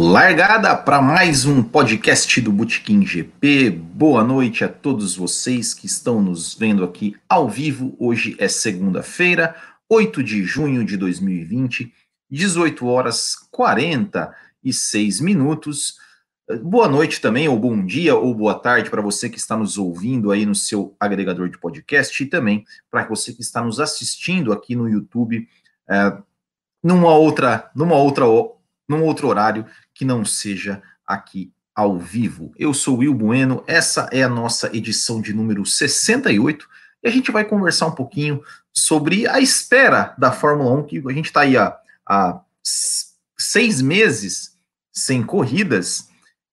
Largada para mais um podcast do Botequim GP. Boa noite a todos vocês que estão nos vendo aqui ao vivo. Hoje é segunda-feira, 8 de junho de 2020, 18 horas 46 minutos. Boa noite também, ou bom dia, ou boa tarde para você que está nos ouvindo aí no seu agregador de podcast e também para você que está nos assistindo aqui no YouTube é, numa outra, numa outra num outro horário que não seja aqui ao vivo. Eu sou Will Bueno, essa é a nossa edição de número 68 e a gente vai conversar um pouquinho sobre a espera da Fórmula 1, que a gente está aí há, há seis meses sem corridas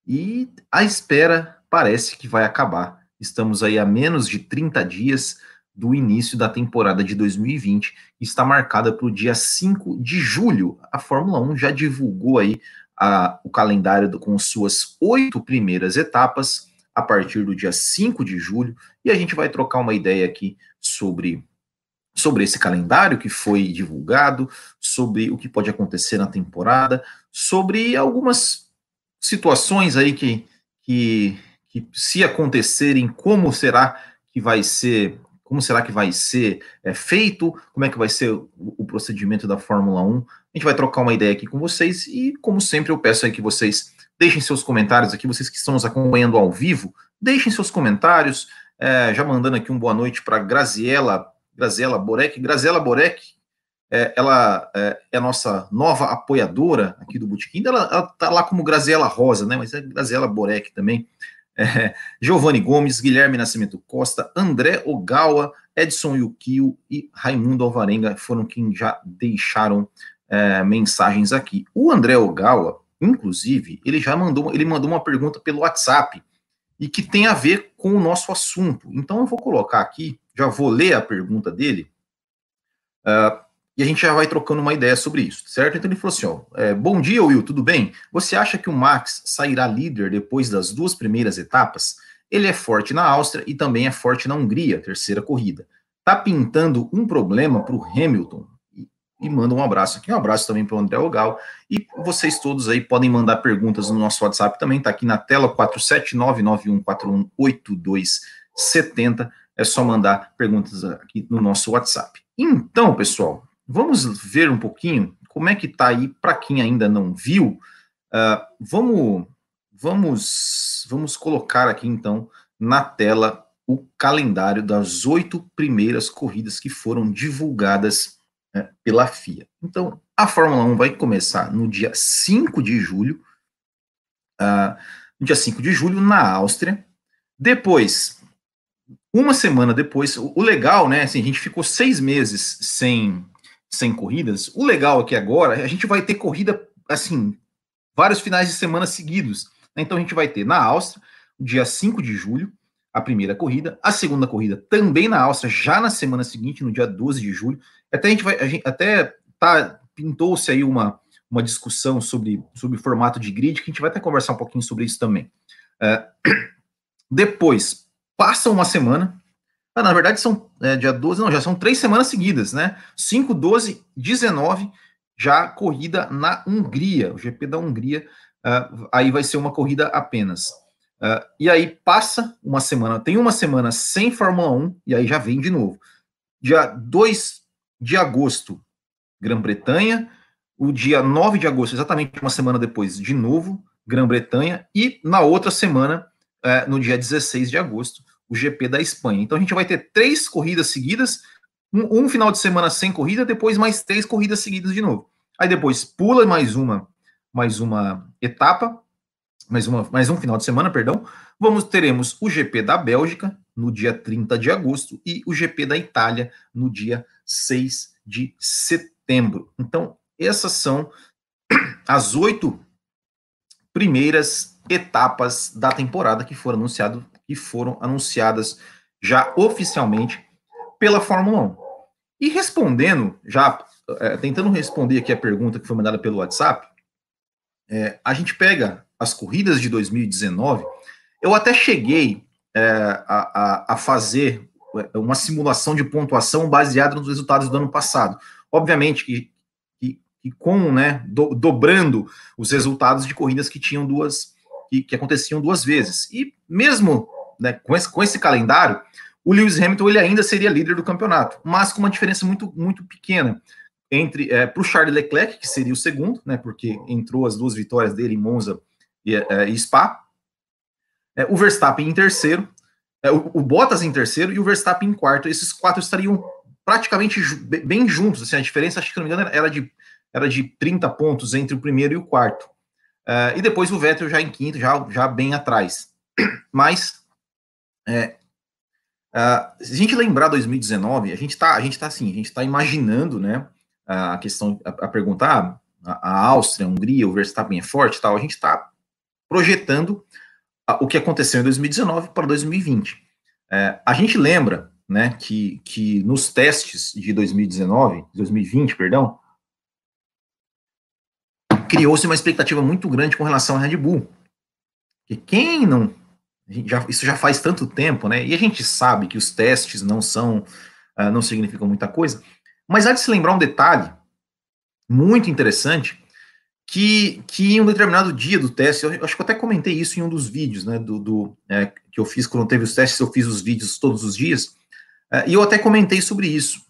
e a espera parece que vai acabar. Estamos aí a menos de 30 dias do início da temporada de 2020, que está marcada para o dia 5 de julho. A Fórmula 1 já divulgou aí a, o calendário do, com suas oito primeiras etapas a partir do dia 5 de julho, e a gente vai trocar uma ideia aqui sobre, sobre esse calendário que foi divulgado, sobre o que pode acontecer na temporada, sobre algumas situações aí que, que, que se acontecerem, como será que vai ser como será que vai ser é, feito, como é que vai ser o, o, procedimento da Fórmula 1. A gente vai trocar uma ideia aqui com vocês e, como sempre, eu peço aí que vocês deixem seus comentários aqui, vocês que estão nos acompanhando ao vivo, deixem seus comentários, é, já mandando aqui um boa noite para Graziela, Graziela Borek. Graziela Borek, é, ela é, é, nossa nova apoiadora aqui do Botequim, ela está lá como Graziela Rosa, né, mas é Graziela Borek também é, Giovanni Gomes, Guilherme Nascimento Costa, André Ogawa, Edson Yukio e Raimundo Alvarenga foram quem já deixaram é, mensagens aqui. O André Ogawa, inclusive, ele já mandou, ele mandou uma pergunta pelo WhatsApp e que tem a ver com o nosso assunto. Então eu vou colocar aqui, já vou ler a pergunta dele. Uh, e a gente já vai trocando uma ideia sobre isso, certo? Então ele falou assim: ó, é, bom dia, Will, tudo bem? Você acha que o Max sairá líder depois das duas primeiras etapas? Ele é forte na Áustria e também é forte na Hungria, terceira corrida. Tá pintando um problema para o Hamilton. E, manda um abraço aqui, um abraço também para o André Ogal. E vocês todos aí podem mandar perguntas no nosso WhatsApp também, tá aqui na tela 47991418270. É só mandar perguntas aqui no nosso WhatsApp. Então, pessoal, Vamos ver um pouquinho como é que está aí para quem ainda não viu. Uh, vamos, vamos, vamos colocar aqui então na tela o calendário das oito primeiras corridas que foram divulgadas né, pela FIA. Então, a Fórmula 1 vai começar no dia 5 de julho, uh, no dia 5 de julho, na Áustria. Depois, uma semana depois, o, o legal, né? Assim, a gente ficou seis meses sem 100 corridas. O legal aqui agora, a gente vai ter corrida, assim, vários finais de semana seguidos. Né? Então a gente vai ter na Áustria, dia 5 de julho, a primeira corrida, a segunda corrida também na Áustria, já na semana seguinte, no dia 12 de julho. Até a gente vai, a gente, até tá, pintou-se aí uma, uma discussão sobre, sobre o formato de grid, que a gente vai até conversar um pouquinho sobre isso também. É, depois, passa uma semana, ah, na verdade, são é, dia 12, não, já são três semanas seguidas, né? 5, 12, 19, já corrida na Hungria, o GP da Hungria, uh, aí vai ser uma corrida apenas. Uh, e aí passa uma semana, tem uma semana sem Fórmula 1, e aí já vem de novo. Dia 2 de agosto, Grã-Bretanha, o dia 9 de agosto, exatamente uma semana depois, de novo, Grã-Bretanha, e na outra semana, uh, no dia 16 de agosto, o GP da Espanha. Então a gente vai ter três corridas seguidas, um, um, final de semana sem corrida, depois mais três corridas seguidas de novo. Aí depois pula mais uma, mais uma etapa, mais, uma, mais um final de semana, perdão. Vamos teremos o GP da Bélgica no dia 30 de agosto e o GP da Itália no dia 6 de setembro. Então, essas são as oito primeiras etapas da temporada que foram anunciadas que foram anunciadas já oficialmente pela Fórmula 1. E respondendo, já é, tentando responder aqui a pergunta que foi mandada pelo WhatsApp, é, a gente pega as corridas de 2019. Eu até cheguei é, a, a, fazer uma simulação de pontuação baseada nos resultados do ano passado. Obviamente que, que, que com, né, do, dobrando os resultados de corridas que tinham duas, que, que aconteciam duas vezes. E mesmo né, com, esse, com esse calendário, o Lewis Hamilton ele ainda seria líder do campeonato, mas com uma diferença muito, muito pequena entre é, para o Charles Leclerc, que seria o segundo, né, porque entrou as duas vitórias dele em Monza e, é, e Spa, é, o Verstappen em terceiro, é, o, o, Bottas em terceiro e o Verstappen em quarto. Esses quatro estariam praticamente bem juntos. Assim, a diferença, acho que não me engano, era de, era de 30 pontos entre o primeiro e o quarto. Uh, e depois o Vettel já em quinto, já, já bem atrás. Mas, é, uh, se a gente lembrar 2019, a gente está tá assim, a gente está imaginando, né, a questão, a, a perguntar, ah, a, a, Áustria, a Hungria, o Verstappen é forte tal, a gente está projetando a, o que aconteceu em 2019 para 2020. É, a gente lembra, né, que, que nos testes de 2019, 2020, perdão, criou-se uma expectativa muito grande com relação à Red Bull. Que quem não. Já, isso já faz tanto tempo, né? E a gente sabe que os testes não são. Uh, não significam muita coisa. Mas há de se lembrar um detalhe muito interessante que, que em um determinado dia do teste, eu acho que eu até comentei isso em um dos vídeos, né, do, do é, que eu fiz quando teve os testes, eu fiz os vídeos todos os dias, é, e eu até comentei sobre isso,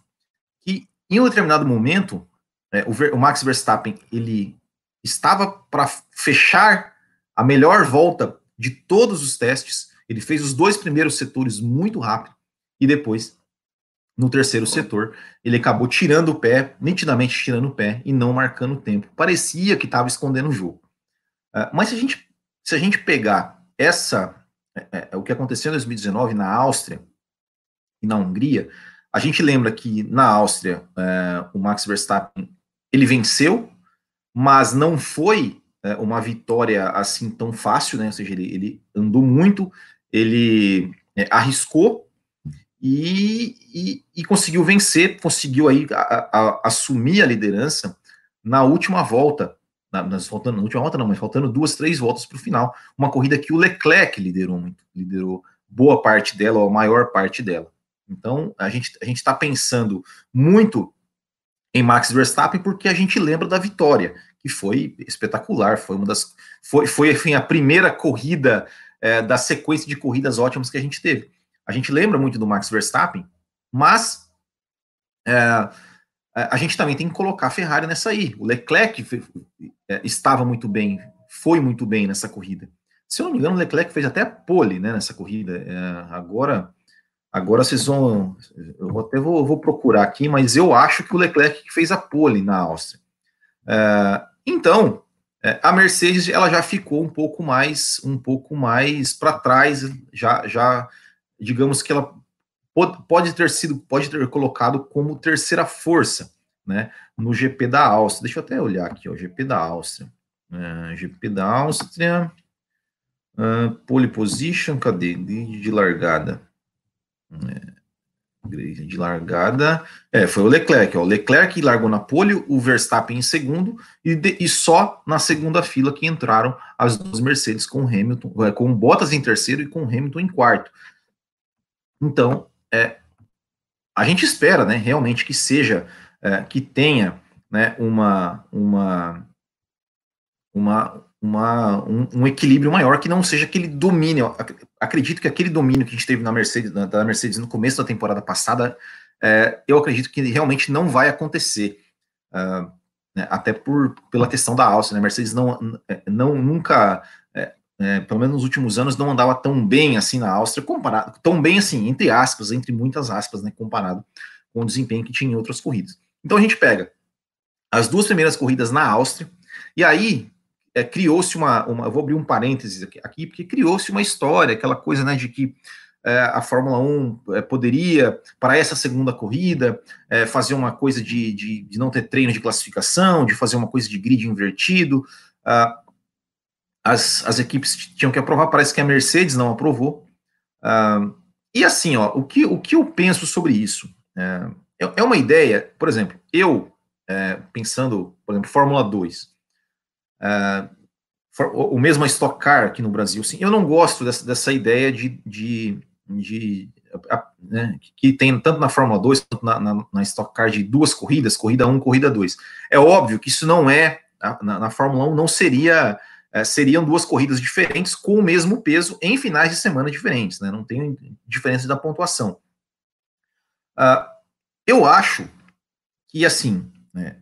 que em um determinado momento, é, o, o, Max Verstappen, ele estava para fechar a melhor volta de todos os testes, ele fez os dois primeiros setores muito rápido, e depois no terceiro setor, ele acabou tirando o pé, nitidamente tirando o pé e não marcando o tempo. Parecia que estava escondendo o jogo. Uh, mas se a gente, se a gente pegar essa, é, é, o que aconteceu em 2019 na Áustria e na Hungria, a gente lembra que na Áustria é, o Max Verstappen ele venceu, mas não foi é, uma vitória assim tão fácil, né? Ou seja, ele, ele andou muito, ele é, arriscou e, e, e conseguiu vencer, conseguiu aí a, a, assumir a liderança na última volta, na, nas, faltando, na última volta não, mas faltando duas, três voltas para o final, uma corrida que o Leclerc liderou muito, liderou boa parte dela, ou a maior parte dela. Então, a gente a está pensando muito em Max Verstappen porque a gente lembra da vitória, que foi espetacular, foi uma das foi, foi enfim, a primeira corrida é, da sequência de corridas ótimas que a gente teve. A gente lembra muito do Max Verstappen, mas é, a gente também tem que colocar a Ferrari nessa aí. O Leclerc é, estava muito bem, foi muito bem nessa corrida. Se eu não me engano, o Leclerc fez até pole né, nessa corrida. É, agora, agora vocês vão. Eu até vou, vou, procurar aqui, mas eu acho que o Leclerc fez a pole na Áustria. É, então, é, a Mercedes ela já ficou um pouco mais um pouco mais para trás, já, já digamos que ela pode ter sido, pode ter colocado como terceira força, né, no GP da Áustria. Deixa eu até olhar aqui, o GP da Áustria. Uh, GP da Áustria, uh, pole position, cadê? De, de largada. É, de largada, é, foi o Leclerc, ó, o Leclerc largou na pole, o Verstappen em segundo, e, de, e só na segunda fila que entraram as duas Mercedes com Hamilton, é, com Bottas em terceiro e com Hamilton em quarto. Então, é, a gente espera, né, realmente que seja, é, que tenha, né, uma, uma, uma, uma um, um, equilíbrio maior, que não seja aquele domínio. Acredito que aquele domínio que a gente teve na Mercedes, na, da Mercedes no começo da temporada passada, é, eu acredito que realmente não vai acontecer. Uh, né, até por, pela questão da Áustria, né? Mercedes não, não nunca é, pelo menos nos últimos anos, não andava tão bem assim na Áustria, comparado, tão bem assim, entre aspas, entre muitas aspas, né, comparado com o desempenho que tinha em outras corridas. Então a gente pega as duas primeiras corridas na Áustria, e aí é, criou-se uma, uma, vou abrir um parênteses aqui, aqui porque criou-se uma história, aquela coisa, né, de que é, a Fórmula 1 é, poderia, para essa segunda corrida, é, fazer uma coisa de, de, de, não ter treino de classificação, de fazer uma coisa de grid invertido, uh, as, as equipes tinham que aprovar, parece que a Mercedes não aprovou. Uh, e assim, ó, o que, o que eu penso sobre isso? É, é, é uma ideia, por exemplo, eu, é, pensando, por exemplo, Fórmula 2, é, o mesmo Stock Car aqui no Brasil, sim, eu não gosto dessa, dessa ideia de, de, de né, que tem tanto na Fórmula 2 quanto na, na, na Stock Car de duas corridas, corrida 1, corrida 2. É óbvio que isso não é, na, na Fórmula 1 não seria, é, seriam duas corridas diferentes com o mesmo peso em finais de semana diferentes, né, não tem diferença da pontuação. Uh, eu acho que, assim, né,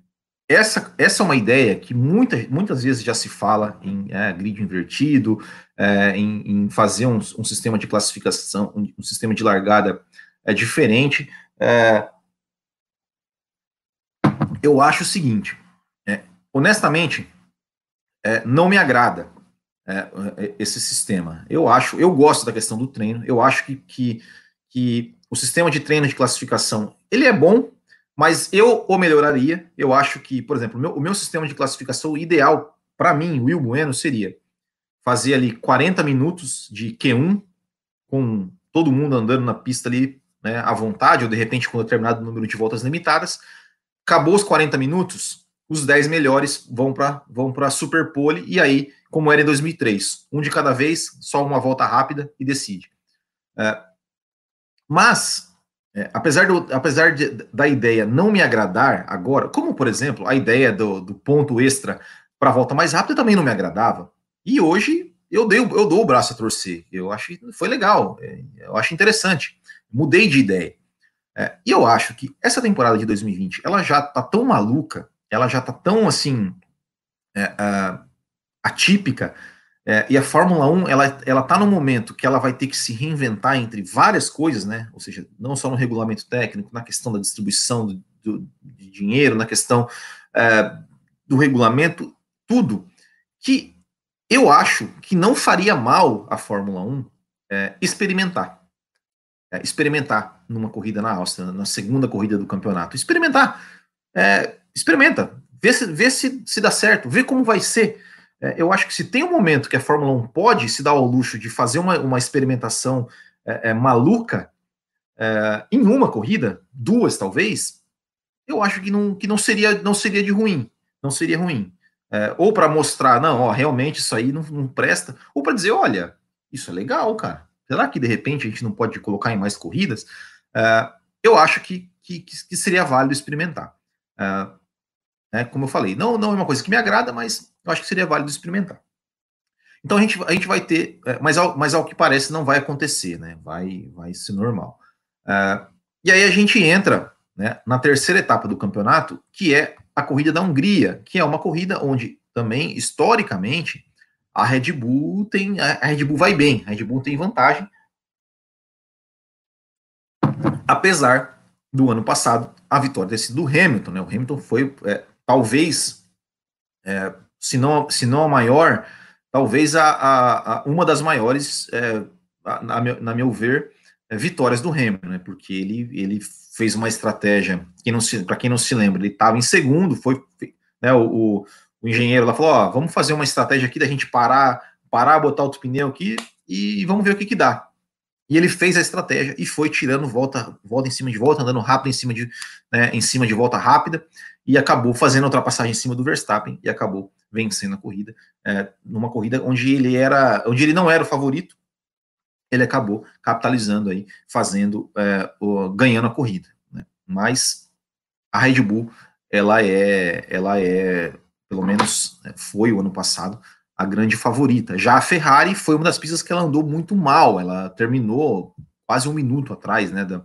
essa, essa é uma ideia que muita, muitas vezes já se fala em é, grid invertido, é, em, em, fazer um, um, sistema de classificação, um, um, sistema de largada é, diferente. É, eu acho o seguinte, é, honestamente, é, não me agrada é, esse sistema. Eu acho, eu gosto da questão do treino, eu acho que, que, que o sistema de treino de classificação, ele é bom, mas eu o melhoraria. Eu acho que, por exemplo, o meu, o meu sistema de classificação ideal, para mim, Will Bueno, seria fazer ali 40 minutos de Q1, com todo mundo andando na pista ali né, à vontade, ou de repente com determinado número de voltas limitadas. Acabou os 40 minutos, os 10 melhores vão para vão a Super Pole, e aí, como era em 2003, um de cada vez, só uma volta rápida e decide. É, mas é, apesar, do, apesar de, da ideia não me agradar agora, como por exemplo a ideia do, do ponto extra para a volta mais rápida também não me agradava. E hoje eu, dei, eu dou o braço a torcer. Eu acho que foi legal, é, eu acho interessante. Mudei de ideia. É, e eu acho que essa temporada de 2020 ela já tá tão maluca, ela já tá tão assim é, uh, atípica é, e a Fórmula 1, ela, ela tá no momento que ela vai ter que se reinventar entre várias coisas, né? Ou seja, não só no regulamento técnico, na questão da distribuição do, do de dinheiro, na questão é, do regulamento, tudo, que eu acho que não faria mal a Fórmula 1 é, experimentar. É, experimentar numa corrida na Áustria, na segunda corrida do campeonato. Experimentar. É, experimenta. Vê se, vê se, se dá certo, vê como vai ser. É, eu acho que se tem um momento que a Fórmula 1 pode se dar ao luxo de fazer uma, uma experimentação é, é, maluca é, em uma corrida, duas talvez, eu acho que não, que não seria não seria de ruim, não seria ruim. É, ou para mostrar, não, ó, realmente isso aí não, não presta, ou para dizer, olha, isso é legal, cara. Será que de repente a gente não pode colocar em mais corridas? É, eu acho que, que, que, seria válido experimentar. Né? Como eu falei, não, não é uma coisa que me agrada, mas eu acho que seria válido experimentar. Então a gente, a gente vai ter, é, mas ao, mas ao que parece não vai acontecer, né? Vai, vai ser normal. Uh, e aí a gente entra né, na terceira etapa do campeonato, que é a corrida da Hungria, que é uma corrida onde também, historicamente, a Red Bull tem. A Red Bull vai bem, a Red Bull tem vantagem. Apesar do ano passado, a vitória ter sido do Hamilton, né? O Hamilton foi é, talvez, é, se, não, se não a maior, talvez a, a, a uma das maiores, é, na, na, meu ver, é, vitórias do Hamilton, né, porque ele, ele fez uma estratégia, para quem não se lembra, ele estava em segundo, foi, né, o, o, o, engenheiro lá falou, ó, vamos fazer uma estratégia aqui da gente parar, parar, botar outro pneu aqui e vamos ver o que que dá. E ele fez a estratégia e foi tirando volta, volta em cima de volta, andando rápido em cima de, né, em cima de volta rápida, e acabou fazendo a ultrapassagem em cima do Verstappen e acabou vencendo a corrida, é, numa corrida onde ele era, onde ele não era o favorito, ele acabou capitalizando aí, fazendo, é, o, ganhando a corrida. Né? Mas a Red Bull, ela é, ela é, pelo menos né, foi o ano passado, a grande favorita. Já a Ferrari foi uma das pistas que ela andou muito mal, ela terminou quase um minuto atrás, né, da,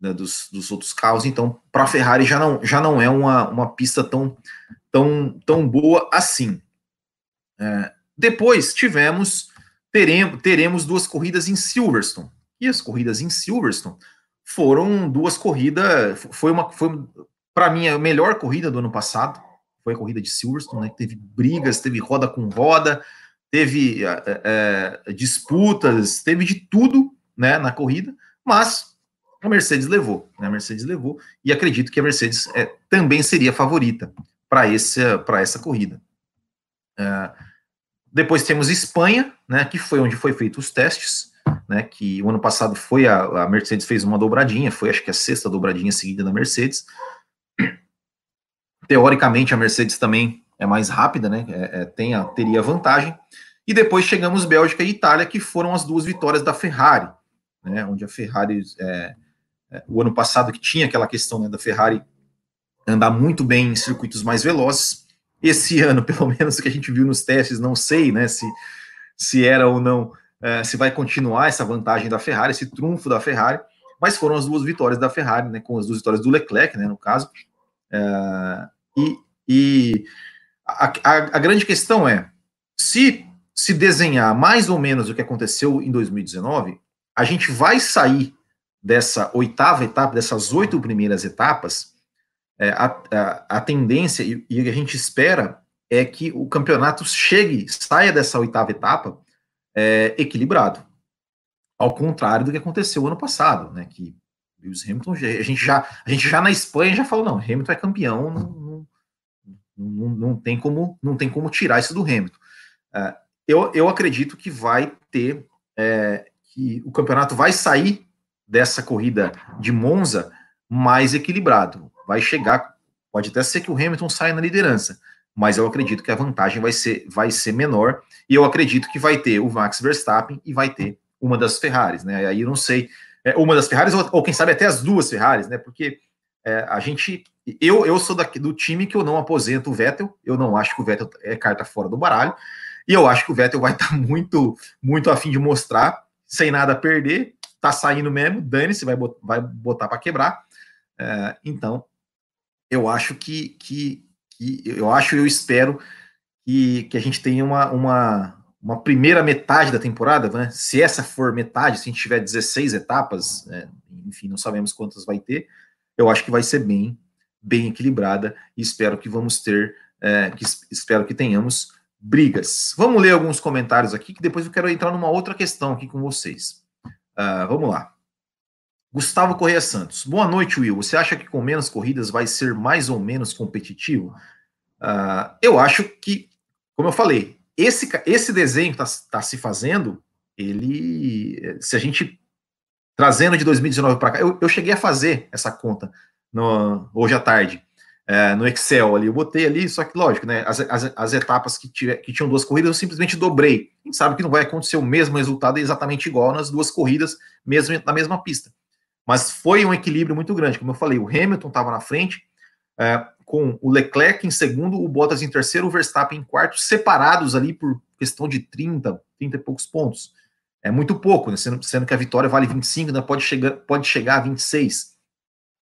da dos, dos, outros carros, então para a Ferrari já não, já não é uma, uma pista tão, tão, tão boa assim. É, depois tivemos, teremos, teremos duas corridas em Silverstone, e as corridas em Silverstone foram duas corridas, foi uma, foi para mim a melhor corrida do ano passado, foi a corrida de Silverstone, né, teve brigas, teve roda com roda, teve é, é, disputas, teve de tudo né, na corrida, mas a Mercedes levou, né, a Mercedes levou, e acredito que a Mercedes é, também seria favorita para essa corrida. Depois temos Espanha, né, que foi onde foi feito os testes, né, que o ano passado foi a, a Mercedes fez uma dobradinha, foi acho que a sexta dobradinha seguida da Mercedes, Teoricamente, a Mercedes também é mais rápida, né? É, é, tem a, teria vantagem. E depois chegamos Bélgica e Itália, que foram as duas vitórias da Ferrari. né, onde a Ferrari, é, é, o ano passado que tinha aquela questão né, da Ferrari andar muito bem em circuitos mais velozes, esse ano, pelo menos que a gente viu nos testes, não sei né, se, se era ou não, é, se vai continuar essa vantagem da Ferrari, esse trunfo da Ferrari, mas foram as duas vitórias da Ferrari, né, com as duas vitórias do Leclerc, né, no caso, é, e, e a, a, a grande questão é, se se desenhar mais ou menos o que aconteceu em 2019, a gente vai sair dessa oitava etapa, dessas oito primeiras etapas, é, a, a, a, tendência e, e, a gente espera é que o campeonato chegue, saia dessa oitava etapa é, equilibrado. Ao contrário do que aconteceu ano passado, né? Que Lewis Hamilton, a gente já, a gente já na Espanha já falou, não, Hamilton é campeão, não, não, não, tem, como, não tem como tirar isso do Hamilton. É, eu, eu acredito que vai ter, é, que o campeonato vai sair dessa corrida de Monza mais equilibrado. Vai chegar, pode até ser que o Hamilton saia na liderança, mas eu acredito que a vantagem vai ser, vai ser menor, e eu acredito que vai ter o Max Verstappen e vai ter uma das Ferraris, né? Aí eu não sei, é, uma das Ferraris, ou, ou, quem sabe até as duas Ferraris, né? Porque é, a gente. Eu, eu sou daqui, do time que eu não aposento o Vettel, eu não acho que o Vettel é carta fora do baralho. E eu acho que o Vettel vai estar tá muito, muito afim de mostrar, sem nada a perder, tá saindo mesmo, dane-se, vai, vai botar para quebrar. É, então, eu acho que, que, que, eu acho, eu espero que, que a gente tenha uma, uma, uma primeira metade da temporada, né? Se essa for metade, se a gente tiver 16 etapas, é, enfim, não sabemos quantas vai ter, eu acho que vai ser bem, bem equilibrada e espero que vamos ter, é, que, espero que tenhamos brigas. Vamos ler alguns comentários aqui, que depois eu quero entrar numa outra questão aqui com vocês. Uh, vamos lá. Gustavo Correia Santos. Boa noite, Will. Você acha que com menos corridas vai ser mais ou menos competitivo? Uh, eu acho que, como eu falei, esse, esse desenho que está tá se fazendo, ele. Se a gente. Trazendo de 2019 para cá, eu, eu cheguei a fazer essa conta no, hoje à tarde é, no Excel ali. Eu botei ali, só que lógico, né? As, as, as etapas que, tiver, que tinham duas corridas, eu simplesmente dobrei. A gente sabe que não vai acontecer o mesmo resultado exatamente igual nas duas corridas, mesmo na mesma pista. Mas foi um equilíbrio muito grande. Como eu falei, o Hamilton estava na frente, é, com o Leclerc em segundo, o Bottas em terceiro, o Verstappen em quarto, separados ali por questão de 30, 30 e poucos pontos. É muito pouco, né? sendo, sendo que a vitória vale 25, né? pode, chegar, pode chegar a 26,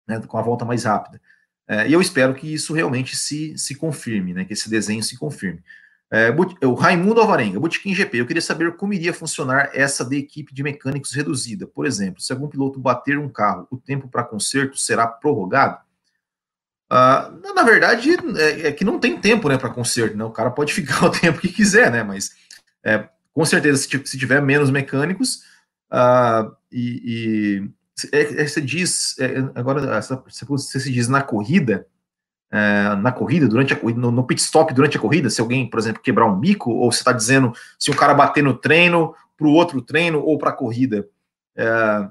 né? com a volta mais rápida. É, e eu espero que isso realmente se, se confirme, né, que esse desenho se confirme. É, o Raimundo Alvarenga, Botequim GP, eu queria saber como iria funcionar essa de equipe de mecânicos reduzida. Por exemplo, se algum piloto bater um carro, o tempo para conserto será prorrogado? Ah, na verdade, é, é, que não tem tempo né, para conserto, né? o cara pode ficar o tempo que quiser, né? mas é, com certeza, se, tiver menos mecânicos ah, e, você diz, é, agora, você se diz na corrida, é, na corrida, durante a corrida, no, pit stop durante a corrida, se alguém, por exemplo, quebrar um bico, ou você está dizendo se o cara bater no treino, para o outro treino ou para a corrida. É,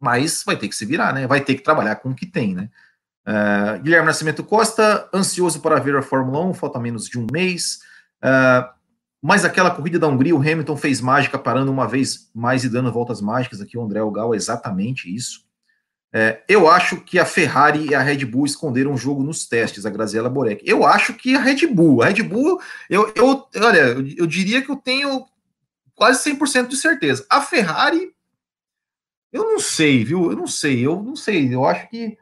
mas vai ter que se virar, né? Vai ter que trabalhar com o que tem, né? É, Guilherme Nascimento Costa, ansioso para ver a Fórmula 1, falta menos de um mês. É, mas aquela corrida da Hungria, o Hamilton fez mágica parando uma vez mais e dando voltas mágicas. Aqui o André Ogal é exatamente isso. É, eu acho que a Ferrari e a Red Bull esconderam o jogo nos testes, a Graziella Borek. Eu acho que a Red Bull, a Red Bull, eu, eu olha, eu, eu diria que eu tenho quase 100% de certeza. A Ferrari, eu não sei, viu? Eu não sei, eu não sei. Eu acho que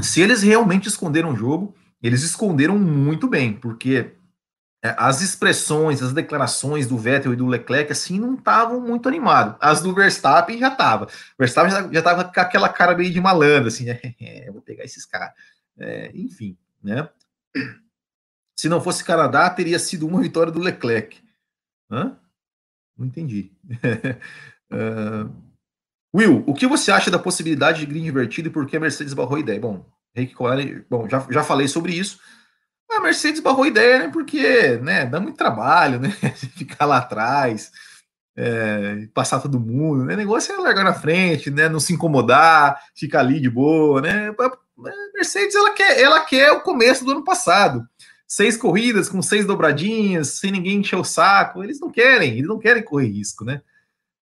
se eles realmente esconderam o jogo, eles esconderam muito bem, porque as expressões, as declarações do Vettel e do Leclerc, assim, não estavam muito animados. As do Verstappen já tava. O Verstappen já, estava com aquela cara meio de malandro, assim, né? É, vou pegar esses caras. É, enfim, né? Se não fosse Canadá, teria sido uma vitória do Leclerc. Hã? Não entendi. uh, Will, o que você acha da possibilidade de grid invertido e por que a Mercedes barrou a ideia? Bom, Rick Cohen, bom, já, já falei sobre isso. A Mercedes barrou ideia, né? Porque né, dá muito trabalho, né? Ficar lá atrás, é, passar todo mundo, né? O negócio é largar na frente, né? Não se incomodar, ficar ali de boa, né? A Mercedes ela quer, ela quer o começo do ano passado. Seis corridas com seis dobradinhas, sem ninguém encher o saco. Eles não querem, eles não querem correr risco, né?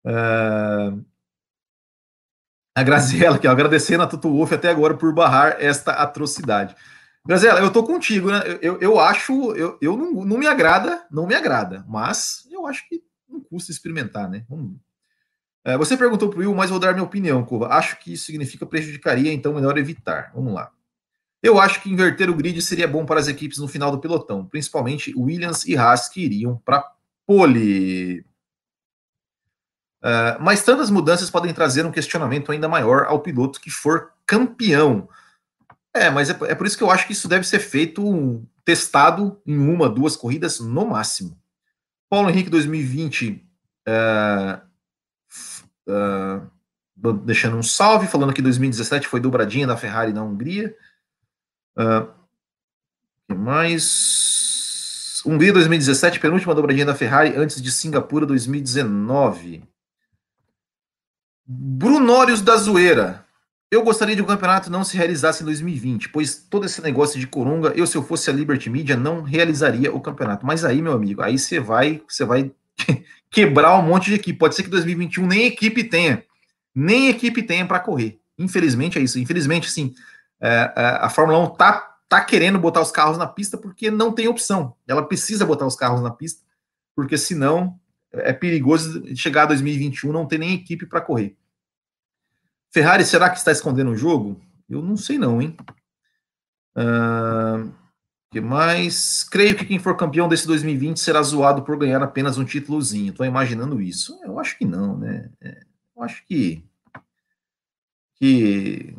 Uh, a Graziela, que agradecendo a Tutu Wolff até agora por barrar esta atrocidade. Graziela, eu tô contigo, né? Eu, eu, eu acho, eu, eu não, não me agrada, não me agrada, mas eu acho que não custa experimentar, né? Vamos. É, você perguntou para o Will, mas vou dar minha opinião, Cova. Acho que isso significa prejudicaria, então melhor evitar. Vamos lá. Eu acho que inverter o grid seria bom para as equipes no final do pelotão, principalmente Williams e Haas que iriam para pole. Uh, mas tantas mudanças podem trazer um questionamento ainda maior ao piloto que for campeão. É, mas é, é por isso que eu acho que isso deve ser feito, testado em uma, duas corridas no máximo. Paulo Henrique 2020, uh, uh, deixando um salve, falando que 2017 foi dobradinha da Ferrari na Hungria. Uh, que mais? Hungria 2017, penúltima dobradinha da Ferrari antes de Singapura 2019. Brunórios da Zoeira. Eu gostaria de um campeonato não se realizasse em 2020, pois todo esse negócio de coronga, eu se eu fosse a Liberty Media não realizaria o campeonato. Mas aí, meu amigo, aí você vai, você vai quebrar um monte de equipe. Pode ser que 2021 nem equipe tenha, nem equipe tenha para correr. Infelizmente é isso. Infelizmente, assim, é, é, a Fórmula 1 tá, tá querendo botar os carros na pista porque não tem opção. Ela precisa botar os carros na pista, porque senão é perigoso chegar a 2021 não ter nem equipe para correr. Ferrari, será que está escondendo o jogo? Eu não sei não, hein? Uh, que mais? Creio que quem for campeão desse 2020 será zoado por ganhar apenas um títulozinho. Estou imaginando isso. Eu acho que não, né? É, eu acho que que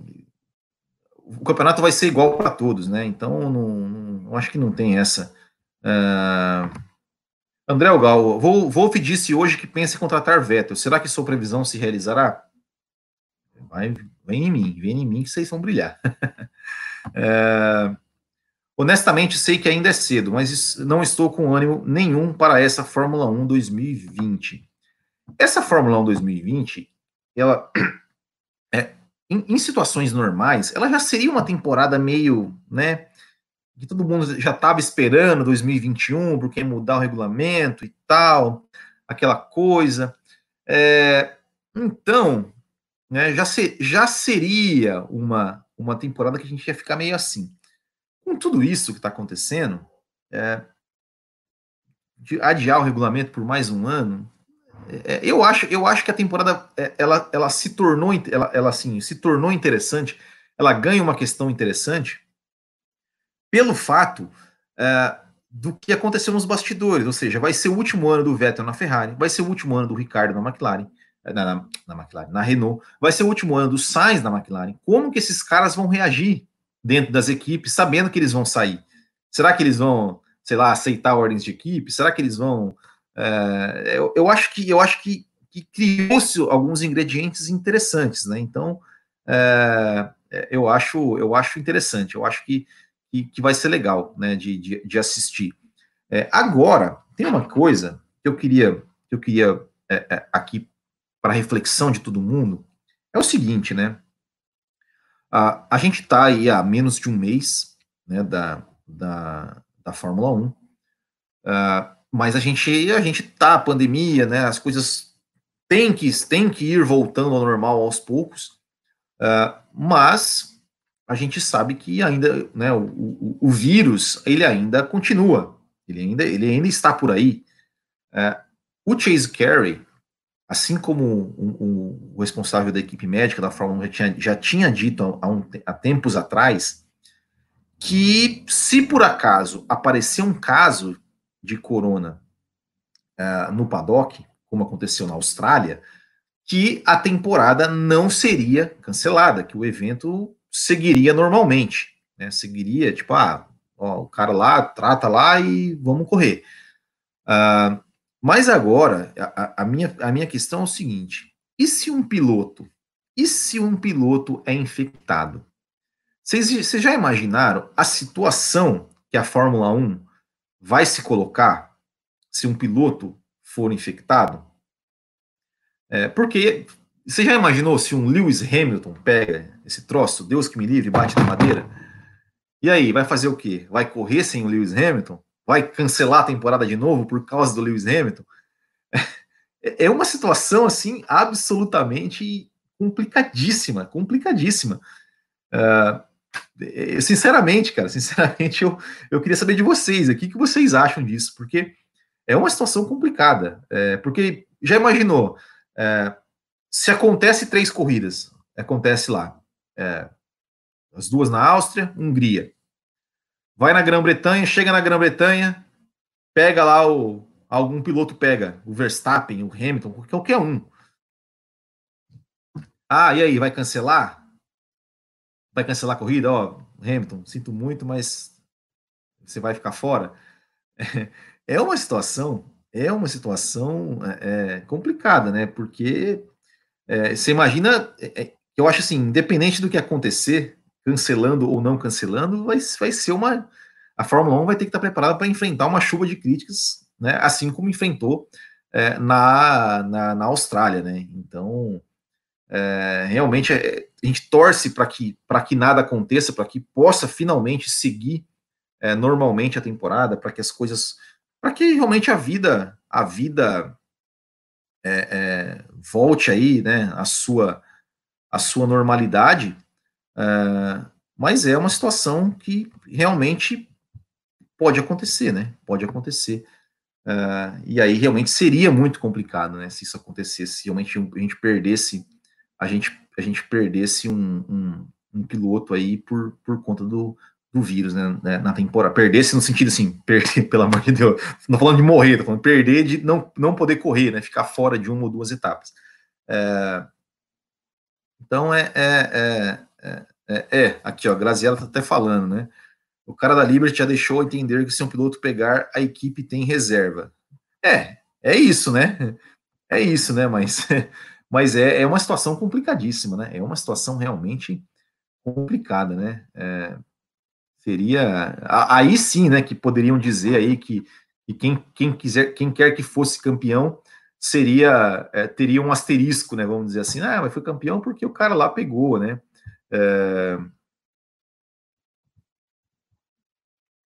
o campeonato vai ser igual para todos, né? Então, não, não, acho que não tem essa. Uh, André Gal, Wolf disse hoje que pensa em contratar Vettel. Será que sua previsão se realizará? Vai, vem em mim, vem em mim que vocês vão brilhar. é, honestamente, sei que ainda é cedo, mas não estou com ânimo nenhum para essa Fórmula 1 2020. Essa Fórmula 1 2020, ela, é, em, em situações normais, ela já seria uma temporada meio, né, que todo mundo já estava esperando 2021, porque mudar o regulamento e tal, aquela coisa. É, então, né, já, ser, já seria uma, uma temporada que a gente ia ficar meio assim. Com tudo isso que está acontecendo, é, de adiar o regulamento por mais um ano, é, eu, acho, eu acho que a temporada é, ela, ela se tornou ela, ela assim, se tornou interessante, ela ganha uma questão interessante pelo fato é, do que aconteceu nos bastidores, ou seja, vai ser o último ano do Vettel na Ferrari, vai ser o último ano do Ricardo na McLaren, é, na, na, na, McLaren, na Renault, vai ser o último ano do Sainz na McLaren. Como que esses caras vão reagir dentro das equipes, sabendo que eles vão sair? Será que eles vão, sei lá, aceitar ordens de equipe? Será que eles vão? É, eu, eu, acho que eu acho que, que criou-se alguns ingredientes interessantes, né? Então, é, eu acho eu acho interessante. Eu acho que que, que vai ser legal né, de, de, de assistir. É, agora, tem uma coisa que eu queria, que eu queria é, é, aqui para reflexão de todo mundo, é o seguinte, né? A, a gente está aí há menos de um mês né, da, da, da Fórmula 1, uh, ah, mas a gente a gente tá a pandemia, né? As coisas têm que, têm que ir voltando ao normal aos poucos, uh, mas a gente sabe que ainda, né, o, o, o, vírus, ele ainda continua, ele ainda, ele ainda está por aí. É, o Chase Carey, assim como o, o, responsável da equipe médica da Fórmula 1 já tinha, já tinha dito há, um, há tempos atrás, que se por acaso aparecer um caso de corona uh, no paddock, como aconteceu na Austrália, que a temporada não seria cancelada, que o evento seguiria normalmente, né? Seguiria, tipo, ah, ó, o cara lá, trata lá e vamos correr. Uh, mas agora, a, a, minha, a minha questão é o seguinte: e se um piloto, e se um piloto é infectado? Vocês, já imaginaram a situação que a Fórmula 1 vai se colocar se um piloto for infectado? É, porque você já imaginou se um Lewis Hamilton pega esse troço, Deus que me livre, bate na madeira? E aí, vai fazer o quê? Vai correr sem o Lewis Hamilton? Vai cancelar a temporada de novo por causa do Lewis Hamilton? é, é uma situação assim absolutamente complicadíssima, complicadíssima. Uh, sinceramente, cara, sinceramente, eu, eu queria saber de vocês aqui o que vocês acham disso, porque é uma situação complicada. É, porque já imaginou, é, se acontece três corridas, acontece lá, é, as duas na Áustria, Hungria, vai na Grã-Bretanha, chega na Grã-Bretanha, pega lá o. Algum piloto pega, o Verstappen, o Hamilton, qualquer um. Ah, e aí, vai cancelar? Vai cancelar a corrida? Ó, Hamilton, sinto muito, mas você vai ficar fora. É uma situação, é uma situação é, é complicada, né? Porque é, você imagina, é, é, eu acho assim, independente do que acontecer, cancelando ou não cancelando, vai, vai ser uma. A Fórmula 1 vai ter que estar preparada para enfrentar uma chuva de críticas, né? Assim como enfrentou é, na, na, na, Austrália, né? Então, é, realmente é, a gente torce para que, que nada aconteça, para que possa finalmente seguir é, normalmente a temporada, para que as coisas. para que realmente a vida, a vida é, volte aí, né? A sua, a sua normalidade Uh, mas é uma situação que realmente pode acontecer, né? Pode acontecer. Uh, e aí realmente seria muito complicado, né? Se isso acontecesse, se realmente a gente perdesse, a gente, a gente perdesse um, um, um piloto aí por, por conta do, do vírus, né? né na temporada. Perdesse no sentido assim, perder, pelo amor de Deus. Não falando de morrer, tô falando perder de não, não poder correr, né? Ficar fora de uma ou duas etapas. Uh, então é, é, é, é, é, aqui ó, Graziella tá até falando, né? O cara da Liberty já deixou entender que se um piloto pegar, a equipe tem reserva. É, é isso, né? É isso, né? Mas, mas é, é uma situação complicadíssima, né? É uma situação realmente complicada, né? É, seria aí sim, né? Que poderiam dizer aí que, que quem, quem quiser, quem quer que fosse campeão seria é, teria um asterisco, né? Vamos dizer assim, ah, mas foi campeão porque o cara lá pegou, né? É,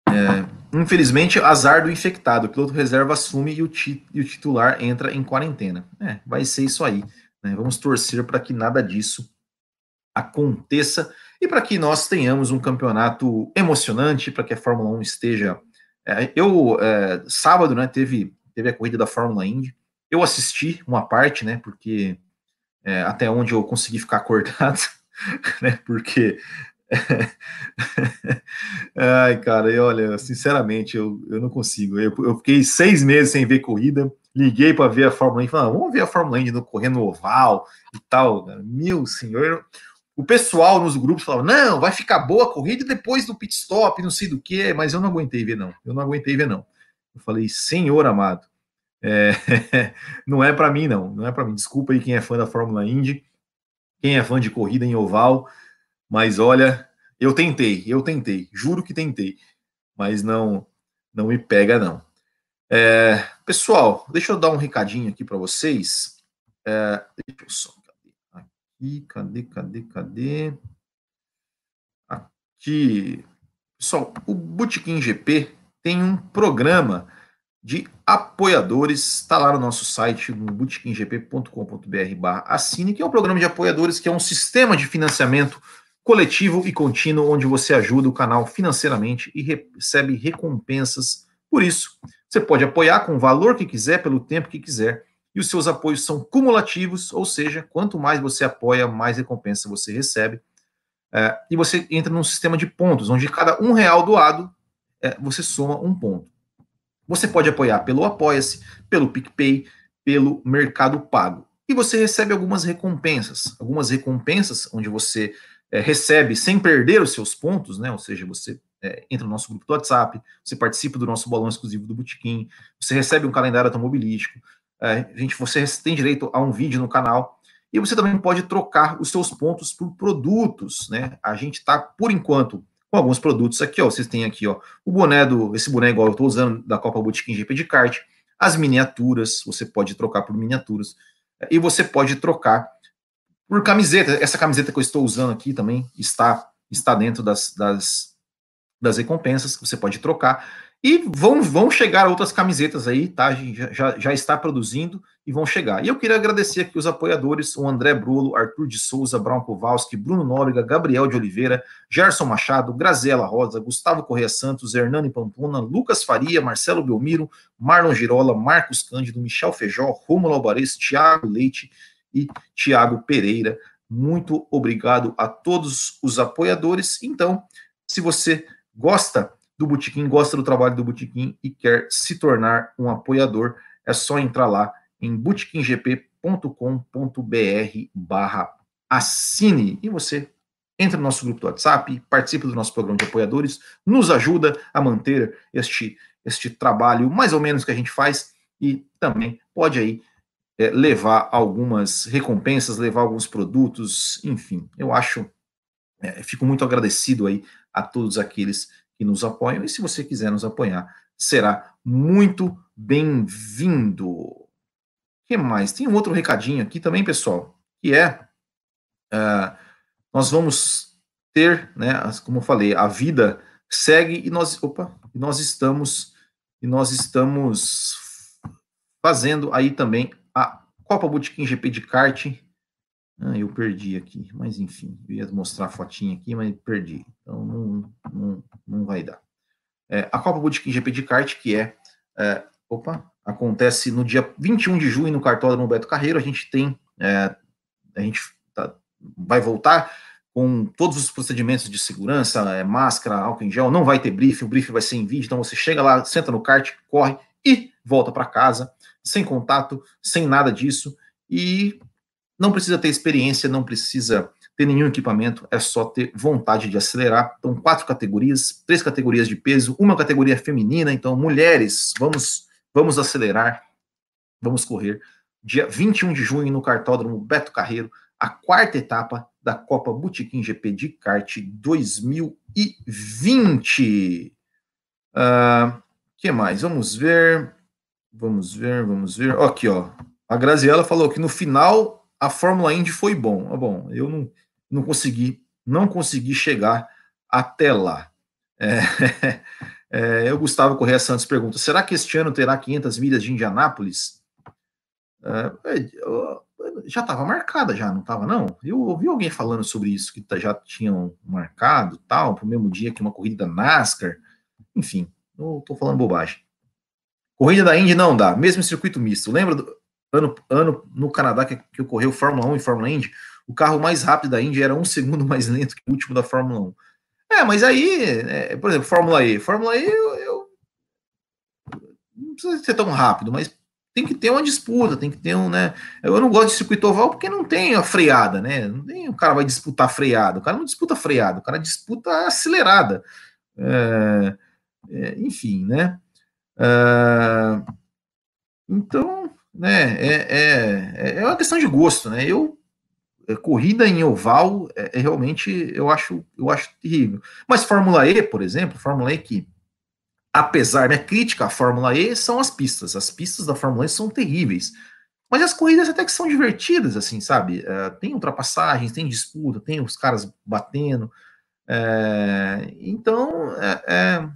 é, infelizmente, azar do infectado. O piloto reserva assume e o, ti, e o titular entra em quarentena. É, vai ser isso aí. Né? Vamos torcer para que nada disso aconteça e para que nós tenhamos um campeonato emocionante, para que a Fórmula 1 esteja. É, eu, é, sábado, né, teve, teve a corrida da Fórmula Indy. Eu assisti uma parte, né, porque é, até onde eu consegui ficar acordado. né? Porque. Ai, cara, e olha, sinceramente, eu, eu não consigo. Eu, eu fiquei seis meses sem ver corrida, liguei para ver a Fórmula 1 e falei, ah, vamos ver a Fórmula 1 correndo no oval e tal. Meu senhor, o pessoal nos grupos falava, não, vai ficar boa a corrida depois do pit stop, não sei do que, mas eu não aguentei ver, não. Eu não aguentei ver, não. Eu falei, senhor amado, é, não é para mim, não. Não é para mim. Desculpa aí quem é fã da Fórmula Indy quem é fã de corrida em oval, mas olha, eu tentei, eu tentei, juro que tentei, mas não, não me pega não. É, pessoal, deixa eu dar um recadinho aqui para vocês. É, deixa eu só, aqui, cadê, cadê, cadê? Aqui, pessoal, o Bootkin GP tem um programa de apoiadores, está lá no nosso site, no bootkinggp.com.br assine, que é um programa de apoiadores, que é um sistema de financiamento coletivo e contínuo, onde você ajuda o canal financeiramente e recebe recompensas por isso. Você pode apoiar com o valor que quiser, pelo tempo que quiser, e os seus apoios são cumulativos, ou seja, quanto mais você apoia, mais recompensa você recebe. É, e você entra num sistema de pontos, onde cada um real doado, é, você soma um ponto. Você pode apoiar pelo Apoia-se, pelo PicPay, pelo Mercado Pago. E você recebe algumas recompensas. Algumas recompensas onde você é, recebe sem perder os seus pontos, né? Ou seja, você é, entra no nosso grupo do WhatsApp, você participa do nosso bolão exclusivo do Botequim, você recebe um calendário automobilístico, é, gente, você tem direito a um vídeo no canal e você também pode trocar os seus pontos por produtos, né? A gente está, por enquanto, com alguns produtos aqui, ó. Vocês têm aqui, ó, o boné do, esse boné igual eu estou usando da Copa Boutiquim GP de kart, as miniaturas, você pode trocar por miniaturas, e você pode trocar por camiseta. Essa camiseta que eu estou usando aqui também está está dentro das, das, das recompensas que você pode trocar. E vão, vão chegar outras camisetas aí, tá? Já, já, já, está produzindo e vão chegar. E eu queria agradecer aqui os apoiadores: o André Brulo, Arthur de Souza, Brown Kowalski, Bruno Nóbrega, Gabriel de Oliveira, Gerson Machado, Graziela Rosa, Gustavo Correia Santos, Hernani Pampuna, Lucas Faria, Marcelo Belmiro, Marlon Girola, Marcos Cândido, Michel Feijó, Rômulo Alvarez, Tiago Leite e Tiago Pereira. Muito obrigado a todos os apoiadores. Então, se você gosta do Botequim, gosta do trabalho do Botequim e quer se tornar um apoiador, é só entrar lá em botequimgp.com.br barra assine. E você entra no nosso grupo do WhatsApp, participa do nosso programa de apoiadores, nos ajuda a manter este, este trabalho mais ou menos que a gente faz e também pode aí é, levar algumas recompensas, levar alguns produtos, enfim, eu acho, é, fico muito agradecido aí a todos aqueles que nos apoiam. E se você quiser nos apoiar, será muito bem-vindo. O que mais? Tem um outro recadinho aqui também, pessoal, que é uh, nós vamos ter, né, como eu falei, a vida segue e nós, opa, nós estamos e nós estamos fazendo aí também a Copa Botequim GP de kart ah, eu perdi aqui, mas enfim, eu ia mostrar a fotinha aqui, mas perdi. Então não, não, não vai dar. É, a Copa Botequim GP de kart, que é, é, opa, acontece no dia 21 de junho no cartódromo Beto Carreiro. A gente tem, é, a gente tá, vai voltar com todos os procedimentos de segurança, é, máscara, álcool em gel. Não vai ter briefing, o briefing vai ser em vídeo. Então você chega lá, senta no kart, corre e volta para casa, sem contato, sem nada disso. E não precisa ter experiência, não precisa ter nenhum equipamento, é só ter vontade de acelerar. Então, quatro categorias, três categorias de peso, uma categoria feminina. Então, mulheres, vamos, vamos acelerar, vamos correr. Dia 21 de junho, no cartódromo Beto Carreiro, a quarta etapa da Copa Botequim GP de kart 2020. O uh, que mais? Vamos ver. Vamos ver, vamos ver. Aqui, ó. A Graziela falou que no final a Fórmula Indy foi bom. Ah, bom, eu não, não consegui, não consegui chegar até lá. É, é, o Gustavo Correia Santos pergunta: será que este ano terá 500 milhas de Indianápolis? É, é já estava marcada, já não estava não? Eu ouvi alguém falando sobre isso que já tinham marcado, tal, para o mesmo dia que uma corrida da NASCAR. Enfim, não estou falando bobagem. Corrida da Indy não dá, mesmo circuito misto. Lembra do, ano, ano no Canadá que, que ocorreu Fórmula 1 e Fórmula Indy, o carro mais rápido da Indy era um segundo mais lento que o último da Fórmula 1. É, mas aí, é, por exemplo, Fórmula E. Fórmula E, eu, eu, não precisa ser tão rápido, mas tem que ter uma disputa, tem que ter um, né? Eu não gosto de circuito oval porque não tem a freada, né? Não tem, o cara vai disputar freada, o cara não disputa freada, o cara disputa acelerada. É, é, enfim, né? É, então, né, é, é, é uma questão de gosto, né? Eu corrida em oval é, é, realmente eu acho eu acho terrível. Mas Fórmula E, por exemplo, Fórmula E que apesar da crítica à Fórmula E são as pistas. As pistas da Fórmula E são terríveis. Mas as corridas até que são divertidas, assim, sabe? É, tem ultrapassagens, tem disputa, tem os caras batendo. É, então, é, é,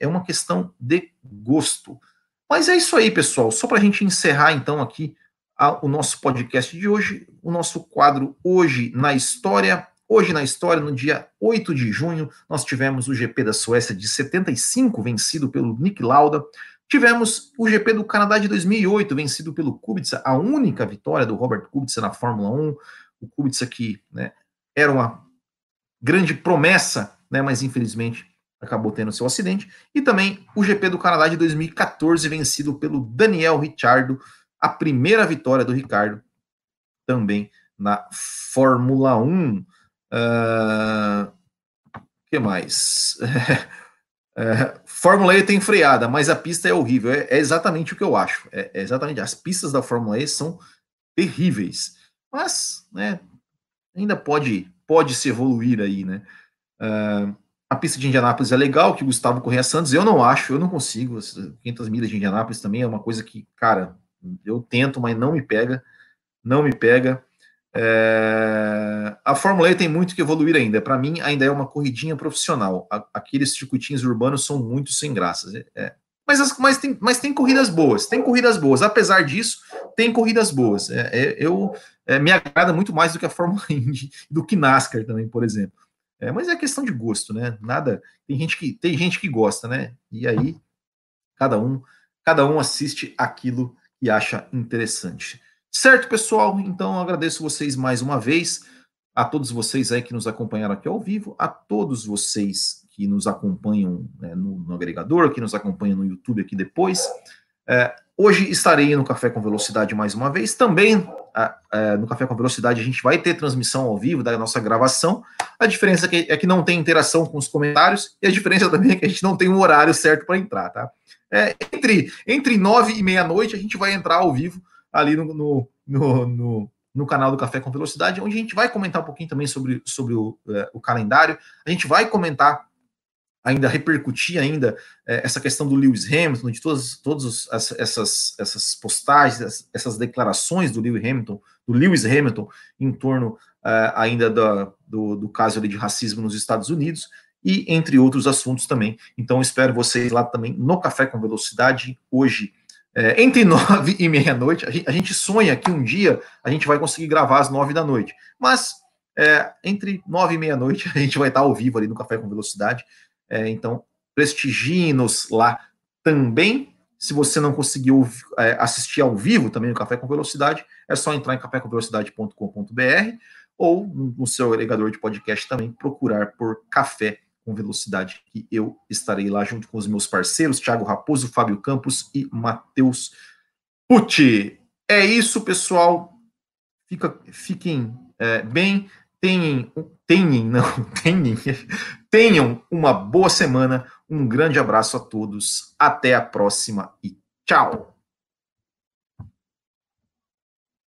é uma questão de gosto. Mas é isso aí, pessoal. Só para a gente encerrar, então, aqui a, o nosso podcast de hoje, o nosso quadro Hoje na História. Hoje na História, no dia 8 de junho, nós tivemos o GP da Suécia de 75, vencido pelo Nick Lauda. Tivemos o GP do Canadá de 2008, vencido pelo Kubica, a única vitória do Robert Kubica na Fórmula 1. O Kubica que né, era uma grande promessa, né, mas infelizmente acabou tendo seu acidente, e também o GP do Canadá de 2014, vencido pelo Daniel Ricciardo, a primeira vitória do Ricardo também na Fórmula 1. O uh, ah, que mais? É, Fórmula E tem freada, mas a pista é horrível. É, é exatamente o que eu acho. É, é, exatamente. As pistas da Fórmula E são terríveis. Mas, né, ainda pode, pode se evoluir aí, né? Uh, a pista de Indianápolis é legal, que o Gustavo Correia Santos, eu não acho, eu não consigo. 500 milhas de Indianápolis também é uma coisa que, cara, eu tento, mas não me pega. Não me pega. É, a Fórmula E tem muito que evoluir ainda. Para mim, ainda é uma corridinha profissional. Aqueles circuitinhos urbanos são muito sem graças. É, mas, as, mas, tem, mas tem corridas boas, tem corridas boas. Apesar disso, tem corridas boas. É, é, eu é, me agrada muito mais do que a Fórmula Indy, do que NASCAR também, por exemplo. É, mas é questão de gosto, né? Nada. Tem gente que tem gente que gosta, né? E aí cada um cada um assiste aquilo que acha interessante. Certo, pessoal? Então agradeço vocês mais uma vez, a todos vocês aí que nos acompanharam aqui ao vivo, a todos vocês que nos acompanham né, no, no, agregador, que nos acompanham no YouTube aqui depois. É, hoje estarei no Café com Velocidade mais uma vez. Também é, no Café com Velocidade a gente vai ter transmissão ao vivo da nossa gravação. A diferença é que, é que não tem interação com os comentários e a diferença também é que a gente não tem um horário certo para entrar, tá? É, entre, entre nove e meia-noite a gente vai entrar ao vivo ali no, no, no, no, no canal do Café com Velocidade, onde a gente vai comentar um pouquinho também sobre, sobre o, é, o calendário. A gente vai comentar ainda repercutir ainda é, essa questão do Lewis Hamilton, de todas, todas as, essas, essas postagens, essas declarações do Lewis Hamilton, do Lewis Hamilton em torno é, ainda da, do, do caso ali de racismo nos Estados Unidos e entre outros assuntos também. Então espero vocês lá também no Café com Velocidade hoje é, entre nove e meia-noite, a, a, gente sonha que um dia a gente vai conseguir gravar às nove da noite. Mas é, entre nove e meia-noite a gente vai estar ao vivo ali no Café com Velocidade. É, então, prestigie-nos lá também. Se você não conseguiu é, assistir ao vivo também no Café com Velocidade, é só entrar em cafécomvelocidade.com.br ou no seu agregador de podcast também procurar por Café com velocidade, que eu estarei lá junto com os meus parceiros, Thiago Raposo, Fábio Campos e Matheus Pucci. É isso, pessoal. Fica, fiquem é, bem, tenham, tenham, não, tenham, tenham uma boa semana. Um grande abraço a todos. Até a próxima e tchau.